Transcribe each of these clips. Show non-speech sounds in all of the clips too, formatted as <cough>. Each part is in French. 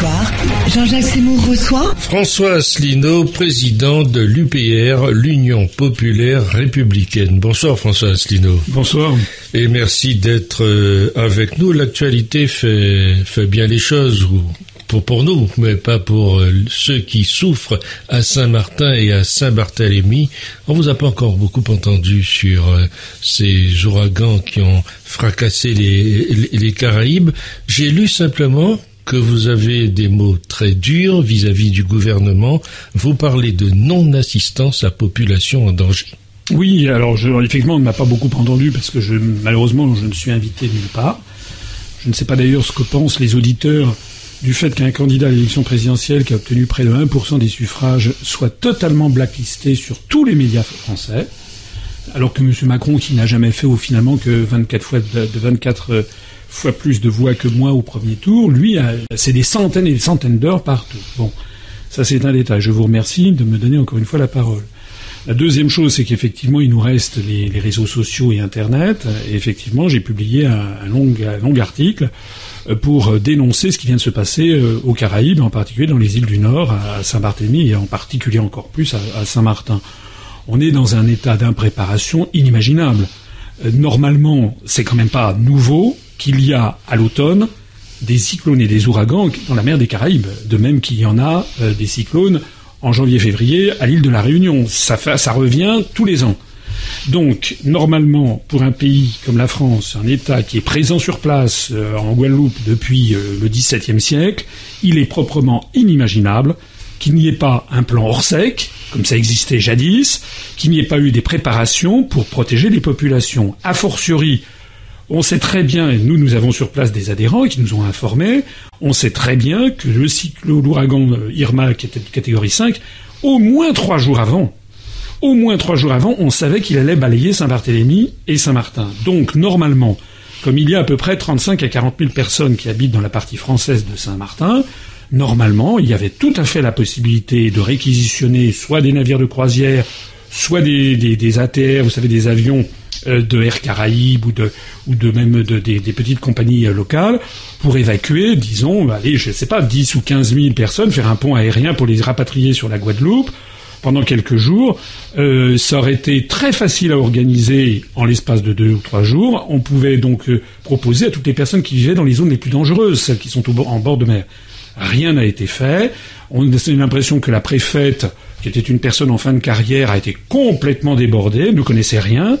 soir, Jean-Jacques Seymour reçoit François Asselineau, président de l'UPR, l'Union populaire républicaine. Bonsoir François Asselineau. Bonsoir. Et merci d'être euh, avec nous. L'actualité fait, fait bien les choses, pour, pour nous, mais pas pour euh, ceux qui souffrent à Saint-Martin et à Saint-Barthélemy. On vous a pas encore beaucoup entendu sur euh, ces ouragans qui ont fracassé les, les, les Caraïbes. J'ai lu simplement que vous avez des mots très durs vis-à-vis du gouvernement. Vous parlez de non-assistance à population en danger. Oui, alors je, effectivement, on ne m'a pas beaucoup entendu parce que je, malheureusement, je ne suis invité nulle part. Je ne sais pas d'ailleurs ce que pensent les auditeurs du fait qu'un candidat à l'élection présidentielle qui a obtenu près de 1% des suffrages soit totalement blacklisté sur tous les médias français, alors que M. Macron, qui n'a jamais fait au finalement que 24 fois de 24 fois plus de voix que moi au premier tour. Lui, c'est des centaines et des centaines d'heures partout. Bon, ça c'est un détail. Je vous remercie de me donner encore une fois la parole. La deuxième chose, c'est qu'effectivement, il nous reste les, réseaux sociaux et Internet. Et effectivement, j'ai publié un, long, article euh, pour dénoncer ce qui vient de se passer euh, aux Caraïbes, en particulier dans les îles du Nord, à Saint-Barthélemy et en particulier encore plus à, à Saint-Martin. On est dans un état d'impréparation inimaginable. Euh, normalement, c'est quand même pas nouveau qu'il y a à l'automne des cyclones et des ouragans dans la mer des Caraïbes, de même qu'il y en a euh, des cyclones en janvier-février à l'île de la Réunion. Ça, revient tous les ans. Donc, normalement, pour un pays comme la France, un État qui est présent sur place euh, en Guadeloupe depuis euh, le XVIIe siècle, il est proprement inimaginable qu'il n'y ait pas un plan hors sec, comme ça existait jadis, qu'il n'y ait pas eu des préparations pour protéger les populations. A fortiori, on sait très bien, et nous, nous avons sur place des adhérents qui nous ont informés, on sait très bien que le cycle, l'ouragan Irma, qui était de catégorie 5, au moins trois jours avant, au moins trois jours avant, on savait qu'il allait balayer Saint-Barthélemy et Saint-Martin. Donc, normalement, comme il y a à peu près 35 à 40 000 personnes qui habitent dans la partie française de Saint-Martin, normalement, il y avait tout à fait la possibilité de réquisitionner soit des navires de croisière, soit des, ATR, vous savez, des avions euh, de Air Caraïbes ou de, ou de même de, des, petites compagnies euh, locales pour évacuer, disons, allez, je ne sais pas, 10 ou 15 000 personnes, faire un pont aérien pour les rapatrier sur la Guadeloupe pendant quelques jours. Euh, ça aurait été très facile à organiser en l'espace de deux ou trois jours. On pouvait donc euh, proposer à toutes les personnes qui vivaient dans les zones les plus dangereuses, celles qui sont en bord de mer. Rien n'a été fait. On a l'impression que la préfète, qui était une personne en fin de carrière, a été complètement débordée, ne connaissait rien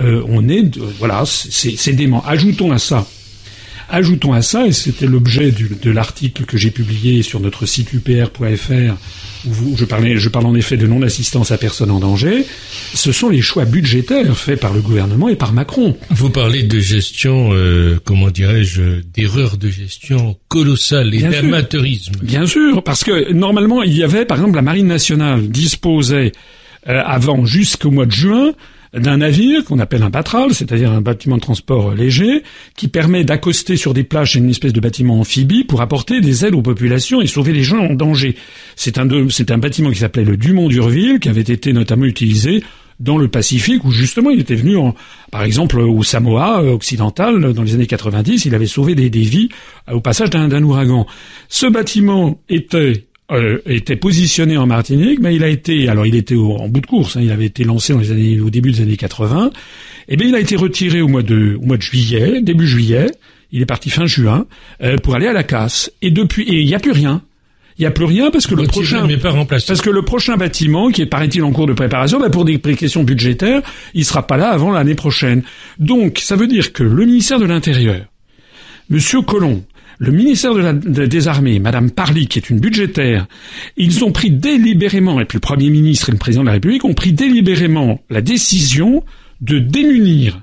euh, on est, voilà, c'est dément. Ajoutons à ça, ajoutons à ça, et c'était l'objet de l'article que j'ai publié sur notre site upr.fr, où je, parlais, je parle en effet de non-assistance à personne en danger, ce sont les choix budgétaires faits par le gouvernement et par Macron. Vous parlez de gestion, euh, comment dirais-je, d'erreur de gestion colossale et d'amateurisme. Bien sûr, parce que normalement, il y avait, par exemple, la Marine nationale disposait euh, avant jusqu'au mois de juin d'un navire qu'on appelle un patral, c'est-à-dire un bâtiment de transport léger, qui permet d'accoster sur des plages une espèce de bâtiment amphibie pour apporter des aides aux populations et sauver les gens en danger. C'est un, un bâtiment qui s'appelait le Dumont d'Urville, qui avait été notamment utilisé dans le Pacifique, où justement il était venu, en, par exemple, au Samoa euh, occidental, dans les années 90, il avait sauvé des, des vies euh, au passage d'un ouragan. Ce bâtiment était euh, était positionné en Martinique, mais il a été, alors il était au, en bout de course, hein, il avait été lancé dans les années, au début des années 80, et eh bien il a été retiré au mois de, au mois de juillet, début juillet, il est parti fin juin, euh, pour aller à la casse. Et depuis, et il n'y a plus rien. Il n'y a plus rien parce que le prochain, parce que le prochain bâtiment, qui est paraît-il en cours de préparation, ben pour des questions budgétaires, il sera pas là avant l'année prochaine. Donc, ça veut dire que le ministère de l'Intérieur, Monsieur Colomb, le ministère des Armées, Madame Parly, qui est une budgétaire, ils ont pris délibérément, et puis le Premier ministre et le Président de la République ont pris délibérément la décision de démunir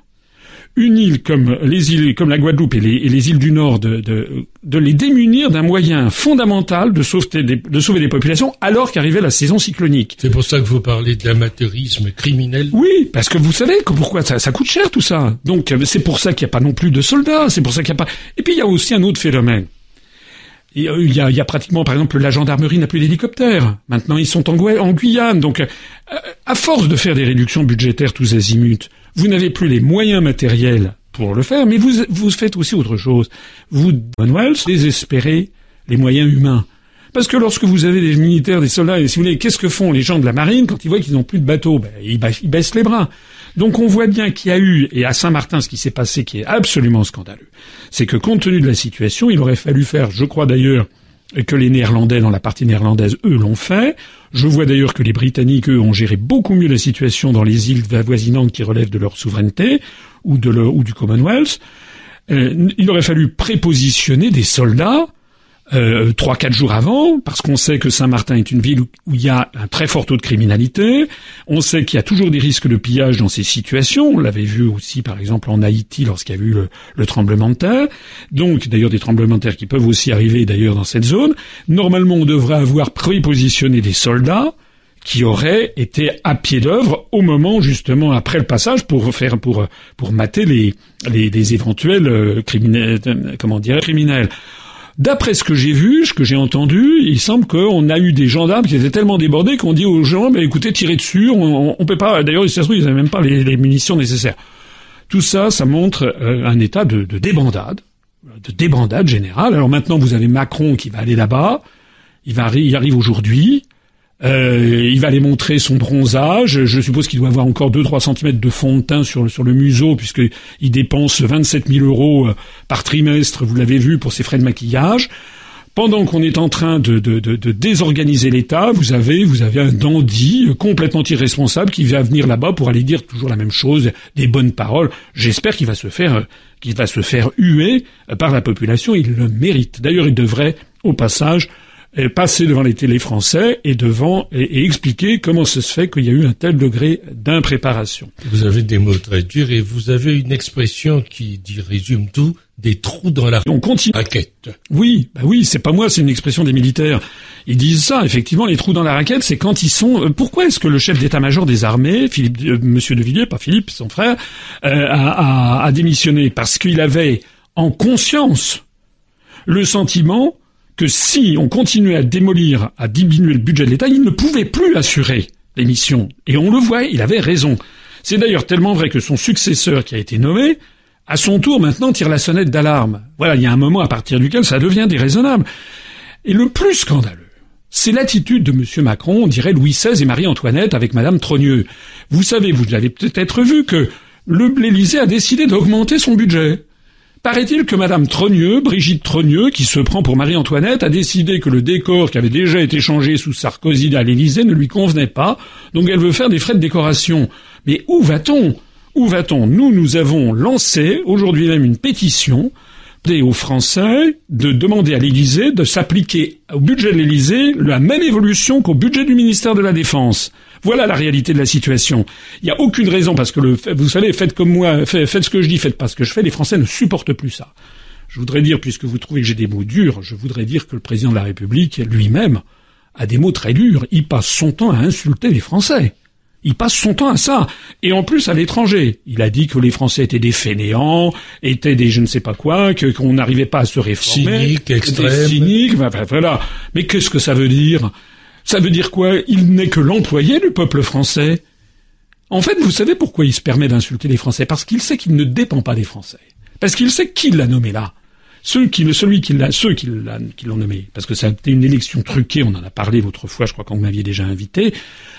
une île comme les îles, comme la Guadeloupe et les, et les îles du Nord, de, de, de les démunir d'un moyen fondamental de sauver, des, de sauver des populations alors qu'arrivait la saison cyclonique. C'est pour ça que vous parlez de l'amateurisme criminel. Oui, parce que vous savez que pourquoi ça, ça coûte cher tout ça. Donc c'est pour ça qu'il n'y a pas non plus de soldats. C'est pour ça qu'il n'y a pas. Et puis il y a aussi un autre phénomène. Il y, a, il y a, pratiquement, par exemple, la gendarmerie n'a plus d'hélicoptères. Maintenant, ils sont en, en Guyane. Donc, à force de faire des réductions budgétaires tous azimuts, vous n'avez plus les moyens matériels pour le faire, mais vous, vous faites aussi autre chose. Vous, Manuel, désespérez les moyens humains. Parce que lorsque vous avez des militaires, des soldats, et si vous voulez, qu'est-ce que font les gens de la marine quand ils voient qu'ils n'ont plus de bateaux ben, ils, baissent les bras. Donc on voit bien qu'il y a eu, et à Saint-Martin, ce qui s'est passé qui est absolument scandaleux, c'est que compte tenu de la situation, il aurait fallu faire, je crois d'ailleurs, que les Néerlandais dans la partie néerlandaise, eux, l'ont fait. Je vois d'ailleurs que les Britanniques, eux, ont géré beaucoup mieux la situation dans les îles avoisinantes qui relèvent de leur souveraineté ou, de ou du Commonwealth. Euh, il aurait fallu prépositionner des soldats euh, trois quatre jours avant, parce qu'on sait que Saint-Martin est une ville où, il y a un très fort taux de criminalité. On sait qu'il y a toujours des risques de pillage dans ces situations. On l'avait vu aussi, par exemple, en Haïti lorsqu'il y a eu le, tremblement de terre. Donc, d'ailleurs, des tremblements de terre qui peuvent aussi arriver d'ailleurs dans cette zone. Normalement, on devrait avoir prépositionné des soldats qui auraient été à pied d'œuvre au moment justement après le passage pour faire pour pour mater les les, les éventuels euh, criminels comment dire criminels. D'après ce que j'ai vu, ce que j'ai entendu, il semble qu'on a eu des gendarmes qui étaient tellement débordés qu'on dit aux gens, bah, écoutez, tirez dessus, on, on peut pas. D'ailleurs, ils n'avaient même pas les, munitions nécessaires. Tout ça, ça montre euh, un état de, de débandade, de débandade générale. Alors maintenant, vous avez Macron qui va aller là-bas. Il va, il arrive aujourd'hui. Euh, il va aller montrer son bronzage. Je suppose qu'il doit avoir encore 2-3 centimètres de fond de teint sur, sur le museau, puisqu'il dépense 27 000 euros euh, par trimestre, vous l'avez vu, pour ses frais de maquillage. Pendant qu'on est en train de, de, de, de désorganiser l'État, vous avez, vous avez un dandy complètement irresponsable qui va venir là-bas pour aller dire toujours la même chose, des bonnes paroles. J'espère qu'il va se faire, qu'il va se faire huer par la population. Il le mérite. D'ailleurs, il devrait, au passage, passer devant les télés français et devant et, expliquer comment ça se fait qu'il y a eu un tel degré d'impréparation. Vous avez des mots très durs et vous avez une expression qui dit, résume tout, des trous dans la on continue. raquette. Oui, bah oui, c'est pas moi, c'est une expression des militaires. Ils disent ça, effectivement, les trous dans la raquette, c'est quand ils sont. Euh, pourquoi est-ce que le chef d'état-major des armées, Philippe, euh, Monsieur de Villiers, pas Philippe, son frère, euh, a, a démissionné Parce qu'il avait en conscience le sentiment que si on continuait à démolir, à diminuer le budget de l'État, il ne pouvait plus assurer les missions. Et on le voit, il avait raison. C'est d'ailleurs tellement vrai que son successeur qui a été nommé, à son tour maintenant tire la sonnette d'alarme. Voilà, il y a un moment à partir duquel ça devient déraisonnable. Et le plus scandaleux, c'est l'attitude de M. Macron, on dirait Louis XVI et Marie-Antoinette avec Mme Trogneux. Vous savez, vous l'avez peut-être vu que l'Élysée a décidé d'augmenter son budget. Paraît-il que Madame Trogneux, Brigitte Trogneux, qui se prend pour Marie-Antoinette, a décidé que le décor qui avait déjà été changé sous Sarkozy à l'Élysée ne lui convenait pas, donc elle veut faire des frais de décoration. Mais où va-t-on? Où va-t-on? Nous, nous avons lancé aujourd'hui même une pétition aux Français de demander à l'Élysée de s'appliquer au budget de l'Élysée la même évolution qu'au budget du ministère de la Défense. Voilà la réalité de la situation. Il n'y a aucune raison parce que le, vous savez, faites comme moi, faites, ce que je dis, faites pas ce que je fais. Les Français ne supportent plus ça. Je voudrais dire, puisque vous trouvez que j'ai des mots durs, je voudrais dire que le président de la République lui-même a des mots très durs. Il passe son temps à insulter les Français. Il passe son temps à ça. Et en plus à l'étranger. Il a dit que les Français étaient des fainéants, étaient des je ne sais pas quoi, que qu'on n'arrivait pas à se réformer. Cyniques, extrêmes. Des cyniques, voilà. Mais qu'est-ce que ça veut dire? Ça veut dire quoi? Il n'est que l'employé du peuple français. En fait, vous savez pourquoi il se permet d'insulter les Français? Parce qu'il sait qu'il ne dépend pas des Français. Parce qu'il sait qui l'a nommé là. Ceux qui, celui qui l'a, ceux qui l'ont nommé, parce que ça a été une élection truquée, on en a parlé l'autre fois, je crois qu'on m'aviez déjà invité.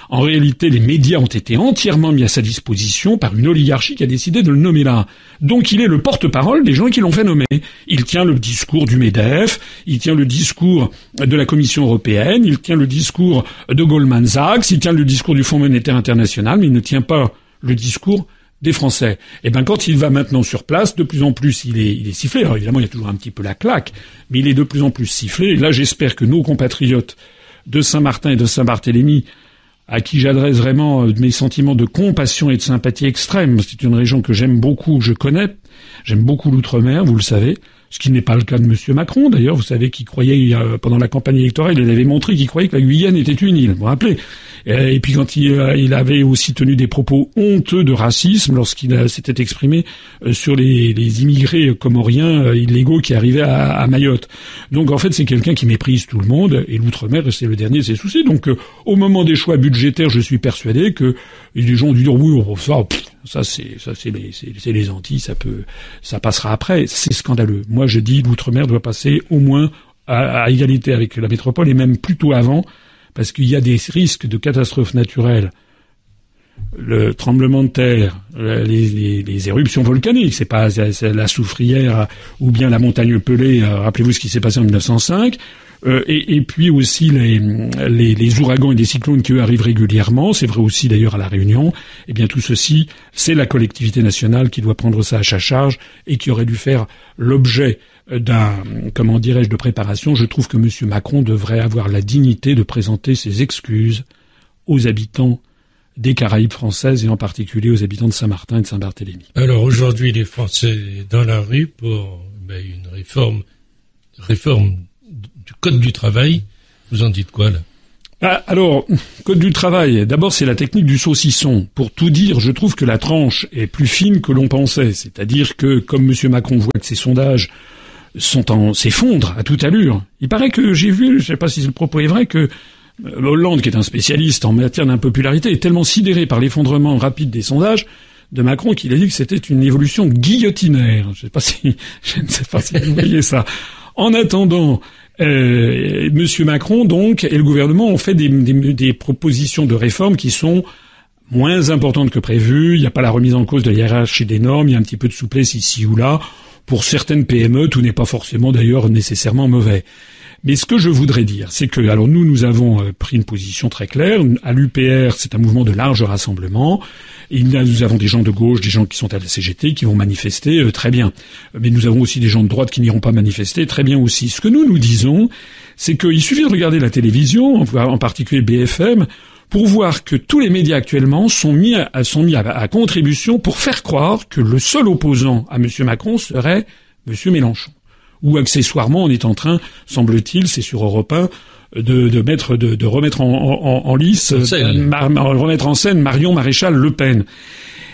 En réalité, les médias ont été entièrement mis à sa disposition par une oligarchie qui a décidé de le nommer là. Donc il est le porte-parole des gens qui l'ont fait nommer. Il tient le discours du MEDEF, il tient le discours de la Commission européenne, il tient le discours de Goldman Sachs, il tient le discours du Fonds monétaire international, mais il ne tient pas le discours des Français. Et eh ben quand il va maintenant sur place, de plus en plus il est, il est sifflé. Alors évidemment il y a toujours un petit peu la claque, mais il est de plus en plus sifflé. Et là j'espère que nos compatriotes de Saint-Martin et de Saint-Barthélemy, à qui j'adresse vraiment euh, mes sentiments de compassion et de sympathie extrême, c'est une région que j'aime beaucoup, je connais, j'aime beaucoup l'outre-mer, vous le savez, ce qui n'est pas le cas de M. Macron, d'ailleurs, vous savez qu'il croyait, pendant la campagne électorale, il avait montré qu'il croyait que la Guyane était une île, vous vous rappelez? Et puis quand il, euh, il, avait aussi tenu des propos honteux de racisme lorsqu'il s'était exprimé euh, sur les, immigrés comoriens euh, illégaux qui arrivaient à, Mayotte. Donc en fait, c'est quelqu'un qui méprise tout le monde, et l'outre-mer, c'est le dernier de ses soucis. Donc au moment des choix budgétaires, je suis persuadé que les gens ont dû dire oui, ça, ça c'est ça c'est les c'est les Antilles, ça peut ça passera après. C'est scandaleux. Moi je dis l'outre-mer doit passer au moins à, égalité avec la métropole et même plutôt avant, parce qu'il y a des risques de catastrophes naturelles le tremblement de terre, les, éruptions volcaniques, c'est pas la soufrière ou bien la montagne pelée, euh, rappelez-vous ce qui s'est passé en 1905, euh, et, puis aussi les, les, ouragans et les cyclones qui eux arrivent régulièrement, c'est vrai aussi d'ailleurs à la Réunion, eh bien tout ceci, c'est la collectivité nationale qui doit prendre ça à sa charge et qui aurait dû faire l'objet d'un, comment dirais-je, de préparation. Je trouve que M. Macron devrait avoir la dignité de présenter ses excuses aux habitants des Caraïbes françaises et en particulier aux habitants de Saint-Martin et de Saint-Barthélemy. Alors aujourd'hui, les Français dans la rue pour ben, une réforme, réforme code du travail. Vous en dites quoi là ah, alors, code du travail, d'abord c'est la technique du saucisson. Pour tout dire, je trouve que la tranche est plus fine que l'on pensait. C'est-à-dire que, comme M. Macron voit que ses sondages sont en s'effondrent à toute allure, il paraît que j'ai vu, je ne sais pas si le propos est vrai, que euh, Hollande, qui est un spécialiste en matière d'impopularité, est tellement sidéré par l'effondrement rapide des sondages de Macron qu'il a dit que c'était une évolution guillotinaire. Je <laughs> ne sais pas si vous voyez ça. En attendant, euh, Monsieur Macron, donc, et le gouvernement ont fait des, des, propositions de réforme qui sont moins importantes que prévues. Il n'y a pas la remise en cause de la hiérarchie des normes. Il y a un petit peu de souplesse ici ou là. Pour certaines PME, tout n'est pas forcément d'ailleurs nécessairement mauvais. Mais ce que je voudrais dire, c'est que, alors nous, nous avons euh, pris une position très claire. À l'UPR, c'est un mouvement de large rassemblement. Et nous avons des gens de gauche, des gens qui sont à la CGT, qui vont manifester euh, très bien. Mais nous avons aussi des gens de droite qui n'iront pas manifester très bien aussi. Ce que nous nous disons, c'est qu'il suffit de regarder la télévision, en particulier BFM, pour voir que tous les médias actuellement sont mis à, sont mis à contribution pour faire croire que le seul opposant à M. Macron serait M. Mélenchon ou accessoirement on est en train, semble-t-il, c'est sur Europe 1, de, de mettre, de, de remettre en, en, en lice, euh, remettre en scène Marion Maréchal Le Pen.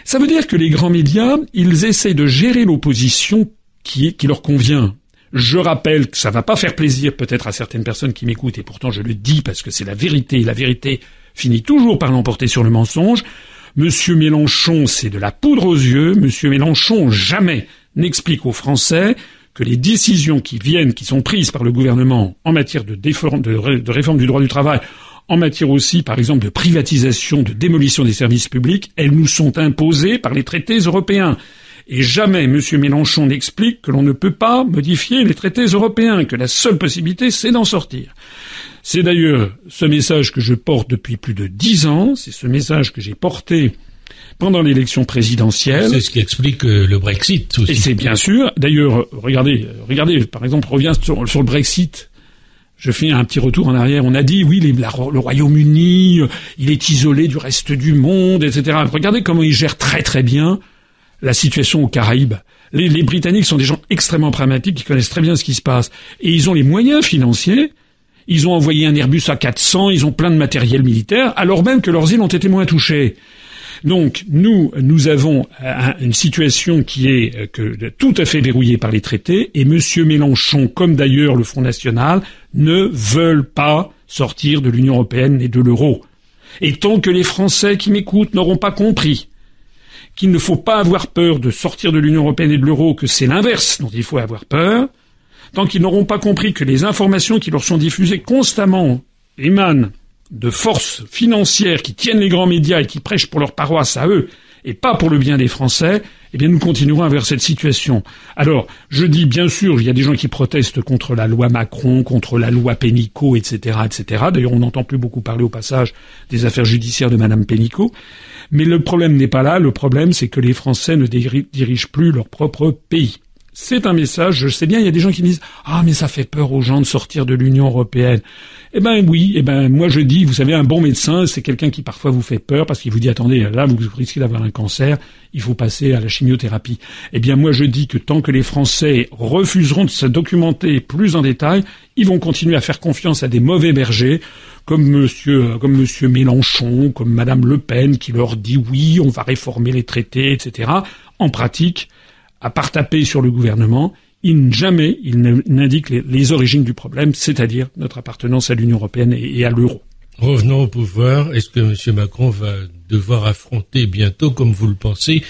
Ça veut dire que les grands médias, ils essaient de gérer l'opposition qui, qui leur convient. Je rappelle que ça va pas faire plaisir peut-être à certaines personnes qui m'écoutent, et pourtant je le dis parce que c'est la vérité. La vérité finit toujours par l'emporter sur le mensonge. Monsieur Mélenchon, c'est de la poudre aux yeux. Monsieur Mélenchon jamais n'explique aux Français que les décisions qui viennent, qui sont prises par le gouvernement en matière de, réforme du droit du travail, en matière aussi, par exemple, de privatisation, de démolition des services publics, elles nous sont imposées par les traités européens. Et jamais M. Mélenchon n'explique que l'on ne peut pas modifier les traités européens, que la seule possibilité, c'est d'en sortir. C'est d'ailleurs ce message que je porte depuis plus de dix ans, c'est ce message que j'ai porté pendant l'élection présidentielle. C'est ce qui explique euh, le Brexit aussi. Et c'est bien sûr. D'ailleurs, regardez, regardez, par exemple, revient sur, sur, le Brexit. Je fais un petit retour en arrière. On a dit, oui, le Royaume-Uni, euh, il est isolé du reste du monde, etc. Regardez comment il gère très très bien la situation aux Caraïbes. Les, les Britanniques sont des gens extrêmement pragmatiques, qui connaissent très bien ce qui se passe. Et ils ont les moyens financiers ils ont envoyé un Airbus à 400, ils ont plein de matériel militaire, alors même que leurs îles ont été moins touchées. Donc nous, nous avons une situation qui est euh, tout à fait verrouillée par les traités, et M. Mélenchon, comme d'ailleurs le Front National, ne veulent pas sortir de l'Union européenne et de l'euro. Et tant que les Français qui m'écoutent n'auront pas compris qu'il ne faut pas avoir peur de sortir de l'Union européenne et de l'euro, que c'est l'inverse dont il faut avoir peur, tant qu'ils n'auront pas compris que les informations qui leur sont diffusées constamment émanent de forces financières qui tiennent les grands médias et qui prêchent pour leur paroisse à eux et pas pour le bien des Français, eh bien nous continuerons vers cette situation. Alors, je dis bien sûr, il y a des gens qui protestent contre la loi Macron, contre la loi Pénicaud, etc., etc. D'ailleurs, on n'entend plus beaucoup parler au passage des affaires judiciaires de Madame Pénicaud. Mais le problème n'est pas là. Le problème, c'est que les Français ne dirigent plus leur propre pays. C'est un message, je sais bien, il y a des gens qui disent Ah, mais ça fait peur aux gens de sortir de l'Union européenne. Eh ben oui, eh ben moi je dis, vous savez, un bon médecin, c'est quelqu'un qui parfois vous fait peur parce qu'il vous dit attendez, là vous risquez d'avoir un cancer, il faut passer à la chimiothérapie. Eh bien moi je dis que tant que les Français refuseront de se documenter plus en détail, ils vont continuer à faire confiance à des mauvais bergers comme monsieur, comme monsieur Mélenchon, comme madame Le Pen qui leur dit oui, on va réformer les traités, etc. En pratique, à part taper sur le gouvernement, il jamais il n'indique les, origines du problème, c'est-à-dire notre appartenance à l'Union européenne et, à l'euro. Revenons au pouvoir. Est-ce que M. Macron va devoir affronter bientôt, comme vous le pensez,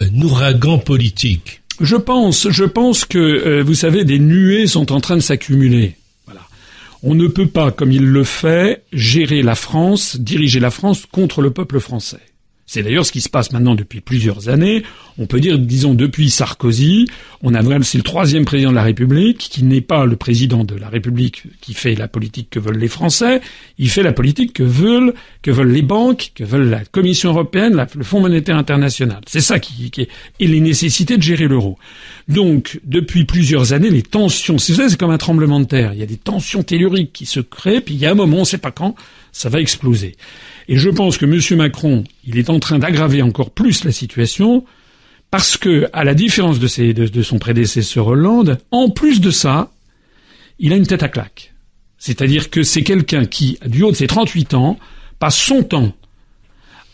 un ouragan politique? Je pense, je pense que, euh, vous savez, des nuées sont en train de s'accumuler. Voilà. On ne peut pas, comme il le fait, gérer la France, diriger la France contre le peuple français. C'est d'ailleurs ce qui se passe maintenant depuis plusieurs années. On peut dire, disons, depuis Sarkozy, on a c'est le troisième président de la République qui n'est pas le président de la République qui fait la politique que veulent les Français. Il fait la politique que veulent, que veulent les banques, que veulent la Commission européenne, le Fonds monétaire international. C'est ça qui, qui est, et les nécessités de gérer l'euro. Donc, depuis plusieurs années, les tensions, c'est comme un tremblement de terre. Il y a des tensions telluriques qui se créent, puis il y a un moment, on ne sait pas quand, ça va exploser. Et je pense que M. Macron, il est en train d'aggraver encore plus la situation, parce que, à la différence de, de son prédécesseur Hollande, en plus de ça, il a une tête à claque. C'est-à-dire que c'est quelqu'un qui, du haut de ses 38 ans, passe son temps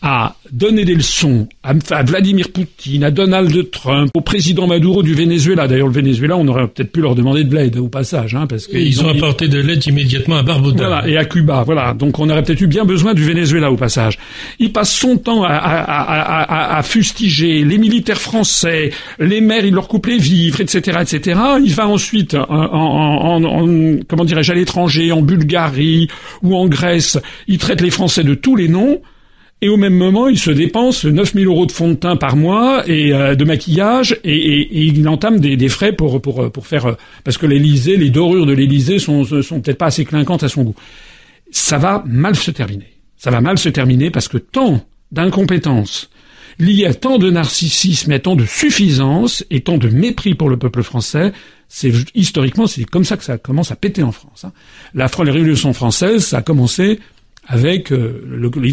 à donner des leçons à, Vladimir Poutine, à Donald Trump, au président Maduro du Venezuela. D'ailleurs, le Venezuela, on aurait peut-être pu leur demander de l'aide au passage, hein, parce qu'ils ils ont, apporté de l'aide immédiatement à Barbuda. Voilà, et à Cuba, voilà. Donc, on aurait peut-être eu bien besoin du Venezuela au passage. Il passe son temps à, à, à, fustiger les militaires français, les maires, il leur coupe les vivres, etc., etc. Il va ensuite, en, en, en comment dirais-je, à l'étranger, en Bulgarie ou en Grèce, il traite les Français de tous les noms. Et au même moment, il se dépense 9000 euros de fond de teint par mois et euh, de maquillage et, et, et, il entame des, des frais pour, pour, pour faire... Euh, parce que l'Élysée, les dorures de l'Élysée sont, sont peut-être pas assez clinquantes à son goût. Ça va mal se terminer. Ça va mal se terminer parce que tant d'incompétence liée à tant de narcissisme et tant de suffisance et tant de mépris pour le peuple français, c'est historiquement c'est comme ça que ça commence à péter en France. Hein. La, la Révolution française, ça a commencé avec euh,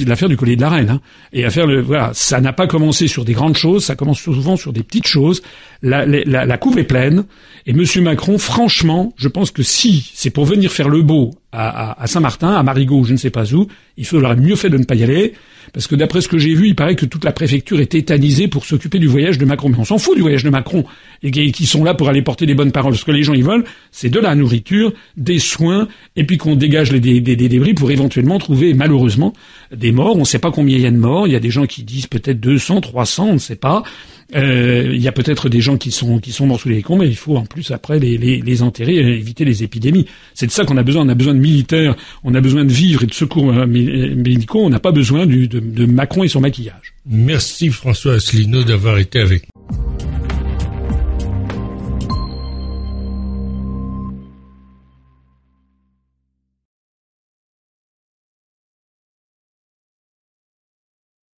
l'affaire du collier de la reine. Hein. Et affaire, voilà, ça n'a pas commencé sur des grandes choses, ça commence souvent sur des petites choses. La, la, la couve est pleine. Et Monsieur Macron, franchement, je pense que si c'est pour venir faire le beau à, Saint-Martin, à Marigot, je ne sais pas où, il faudrait mieux fait de ne pas y aller, parce que d'après ce que j'ai vu, il paraît que toute la préfecture est tétanisée pour s'occuper du voyage de Macron. Mais on s'en fout du voyage de Macron, et qui sont là pour aller porter des bonnes paroles. Ce que les gens y veulent, c'est de la nourriture, des soins, et puis qu'on dégage des, débris pour éventuellement trouver, malheureusement, des morts. On ne sait pas combien il y a de morts. Il y a des gens qui disent peut-être 200, 300, on ne sait pas. Euh, il y a peut-être des gens qui sont qui sont morts sous les cons, mais il faut en plus après les, les, les enterrer et éviter les épidémies. C'est de ça qu'on a besoin. On a besoin de militaires, on a besoin de vivres et de secours euh, médicaux. On n'a pas besoin du, de, de Macron et son maquillage. Merci François Asselineau d'avoir été avec nous.